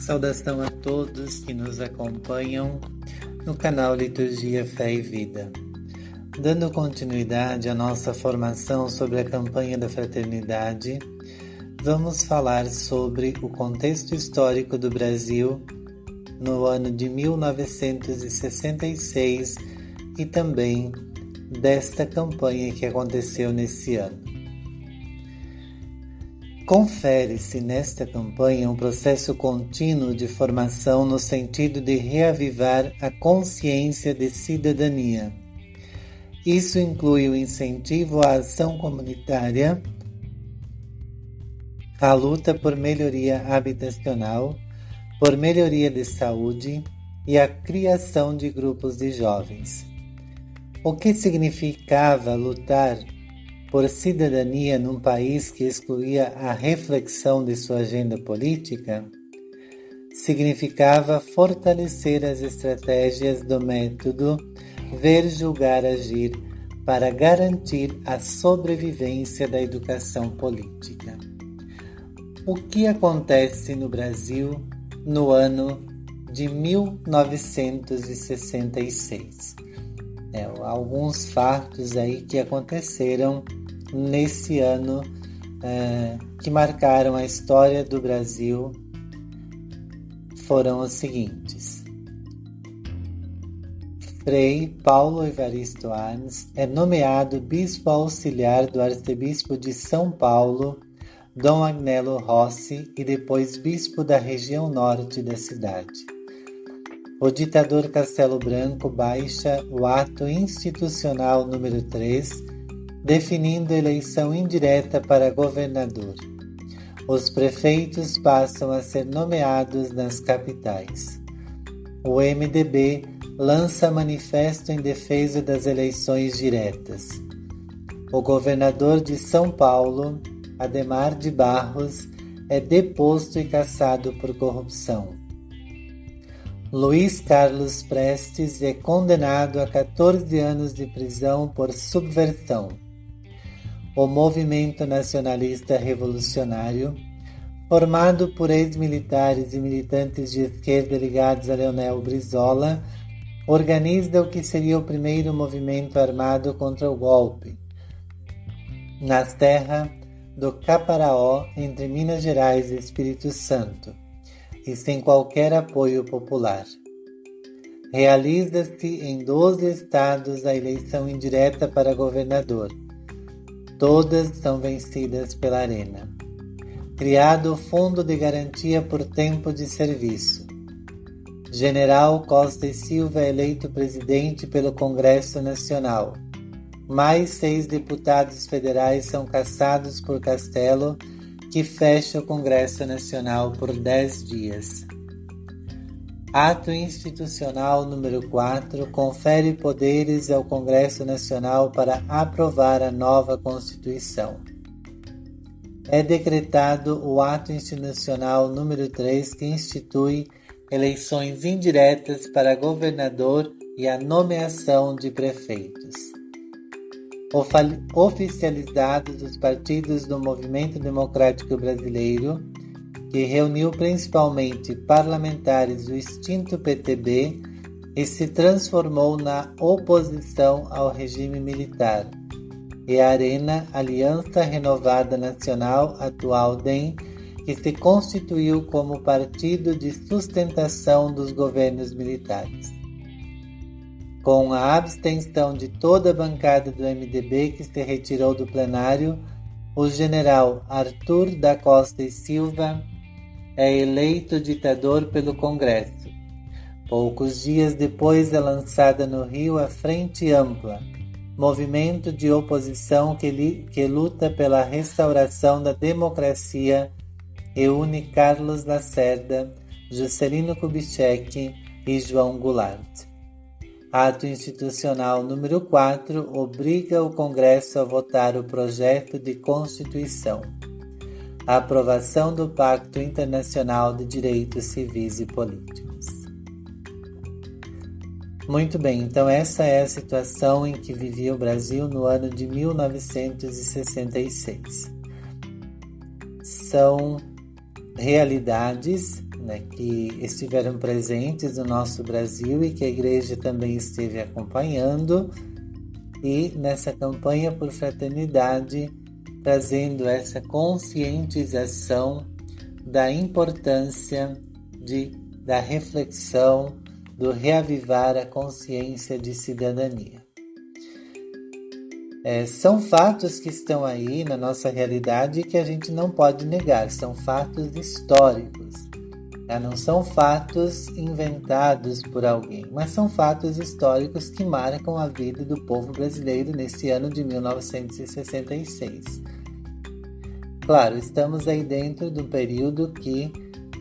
Saudação a todos que nos acompanham no canal Liturgia Fé e Vida. Dando continuidade à nossa formação sobre a campanha da fraternidade, vamos falar sobre o contexto histórico do Brasil no ano de 1966 e também desta campanha que aconteceu nesse ano. Confere-se nesta campanha um processo contínuo de formação no sentido de reavivar a consciência de cidadania. Isso inclui o incentivo à ação comunitária, a luta por melhoria habitacional, por melhoria de saúde e a criação de grupos de jovens. O que significava lutar por cidadania num país que excluía a reflexão de sua agenda política, significava fortalecer as estratégias do método ver, julgar, agir para garantir a sobrevivência da educação política. O que acontece no Brasil no ano de 1966? É, alguns fatos aí que aconteceram nesse ano é, que marcaram a história do Brasil foram os seguintes. Frei Paulo Evaristo Arns é nomeado bispo auxiliar do arcebispo de São Paulo, Dom Agnello Rossi, e depois bispo da região norte da cidade. O ditador Castelo Branco baixa o ato institucional número 3 definindo eleição indireta para governador. Os prefeitos passam a ser nomeados nas capitais. O MDB lança manifesto em defesa das eleições diretas. O governador de São Paulo, Ademar de Barros, é deposto e cassado por corrupção. Luiz Carlos Prestes é condenado a 14 anos de prisão por subversão o Movimento Nacionalista Revolucionário, formado por ex-militares e militantes de esquerda ligados a Leonel Brizola, organiza o que seria o primeiro movimento armado contra o golpe, nas terras do Caparaó, entre Minas Gerais e Espírito Santo, e sem qualquer apoio popular. Realiza-se em 12 estados a eleição indireta para governador Todas são vencidas pela Arena. Criado o Fundo de Garantia por Tempo de Serviço. General Costa e Silva é eleito presidente pelo Congresso Nacional. Mais seis deputados federais são cassados por Castelo, que fecha o Congresso Nacional por dez dias. Ato Institucional número 4 confere poderes ao Congresso Nacional para aprovar a nova Constituição. É decretado o Ato Institucional número 3 que institui eleições indiretas para governador e a nomeação de prefeitos. Oficializados os partidos do Movimento Democrático Brasileiro, que reuniu principalmente parlamentares do extinto PTB e se transformou na oposição ao regime militar, e a Arena Aliança Renovada Nacional, atual DEM, que se constituiu como partido de sustentação dos governos militares. Com a abstenção de toda a bancada do MDB que se retirou do plenário, o general Arthur da Costa e Silva é eleito ditador pelo Congresso. Poucos dias depois é lançada no Rio a Frente Ampla, movimento de oposição que, li, que luta pela restauração da democracia e une Carlos Lacerda, Juscelino Kubitschek e João Goulart. Ato institucional número 4 obriga o Congresso a votar o projeto de Constituição a aprovação do Pacto Internacional de Direitos Civis e Políticos. Muito bem, então essa é a situação em que vivia o Brasil no ano de 1966. São realidades né, que estiveram presentes no nosso Brasil e que a igreja também esteve acompanhando, e nessa campanha por fraternidade, trazendo essa conscientização da importância de, da reflexão, do reavivar a consciência de cidadania. É, são fatos que estão aí na nossa realidade que a gente não pode negar, são fatos históricos. Tá? Não são fatos inventados por alguém, mas são fatos históricos que marcam a vida do povo brasileiro nesse ano de 1966. Claro, estamos aí dentro do período que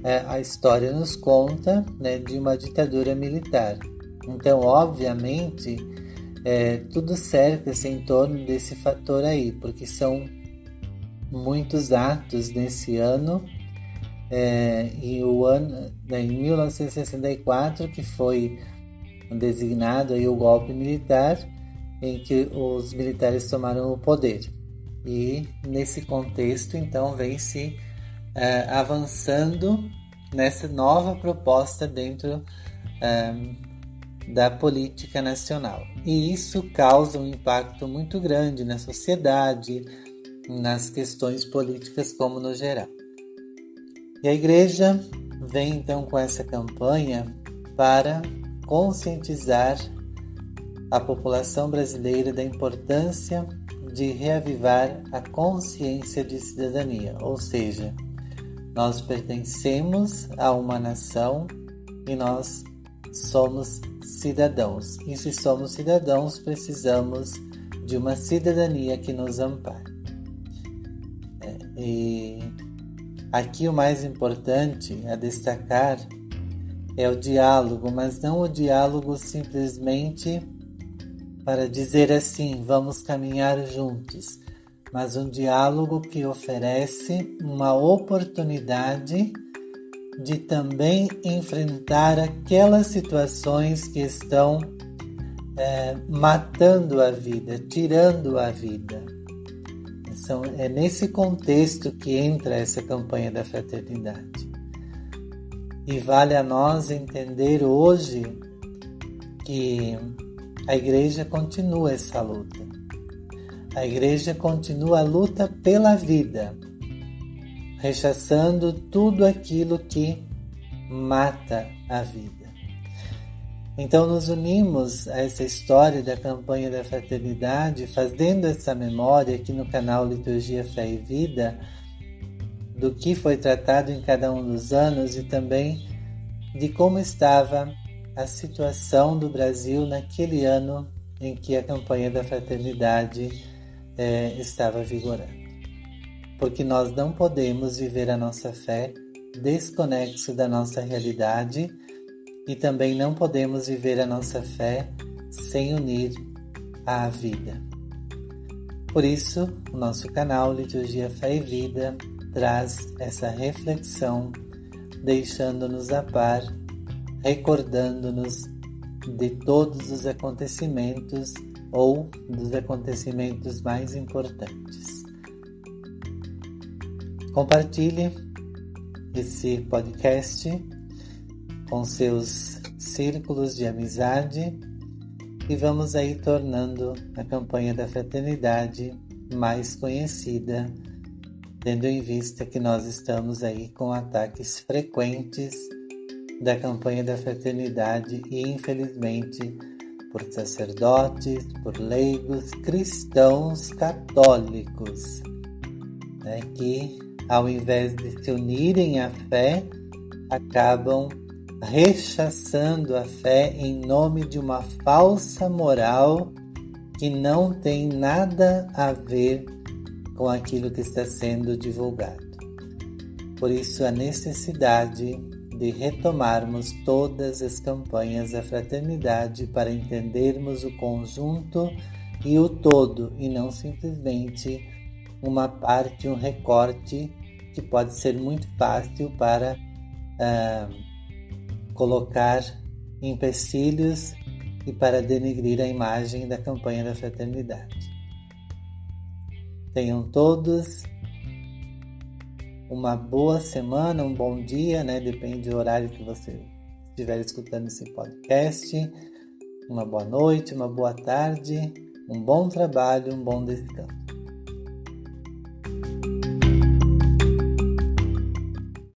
é, a história nos conta né, de uma ditadura militar. Então, obviamente, é, tudo cerca-se em torno desse fator aí, porque são muitos atos nesse ano. É, o ano né, em 1964 que foi designado aí o golpe militar em que os militares tomaram o poder e nesse contexto então vem se é, avançando nessa nova proposta dentro é, da política nacional. E isso causa um impacto muito grande na sociedade, nas questões políticas como no geral. E a igreja vem então com essa campanha para conscientizar a população brasileira da importância de reavivar a consciência de cidadania, ou seja, nós pertencemos a uma nação e nós somos cidadãos. E se somos cidadãos, precisamos de uma cidadania que nos ampare. É, e aqui o mais importante a destacar é o diálogo, mas não o diálogo simplesmente para dizer assim, vamos caminhar juntos, mas um diálogo que oferece uma oportunidade de também enfrentar aquelas situações que estão é, matando a vida, tirando a vida. São, é nesse contexto que entra essa campanha da fraternidade. E vale a nós entender hoje que a igreja continua essa luta. A igreja continua a luta pela vida rechaçando tudo aquilo que mata a vida. Então, nos unimos a essa história da campanha da fraternidade, fazendo essa memória aqui no canal Liturgia Fé e Vida, do que foi tratado em cada um dos anos e também de como estava a situação do Brasil naquele ano em que a campanha da fraternidade eh, estava vigorando. Porque nós não podemos viver a nossa fé desconexo da nossa realidade e também não podemos viver a nossa fé sem unir à vida. Por isso, o nosso canal Liturgia Fé e Vida traz essa reflexão, deixando-nos a par, recordando-nos de todos os acontecimentos ou dos acontecimentos mais importantes. Compartilhe esse podcast com seus círculos de amizade e vamos aí tornando a campanha da fraternidade mais conhecida, tendo em vista que nós estamos aí com ataques frequentes da campanha da fraternidade e infelizmente por sacerdotes, por leigos, cristãos católicos, né, que ao invés de se unirem à fé, acabam rechaçando a fé em nome de uma falsa moral que não tem nada a ver com aquilo que está sendo divulgado. Por isso, a necessidade de retomarmos todas as campanhas da fraternidade para entendermos o conjunto e o todo, e não simplesmente uma parte, um recorte que pode ser muito fácil para uh, colocar empecilhos e para denegrir a imagem da campanha da fraternidade. Tenham todos uma boa semana, um bom dia, né? Depende do horário que você estiver escutando esse podcast. Uma boa noite, uma boa tarde, um bom trabalho, um bom descanso.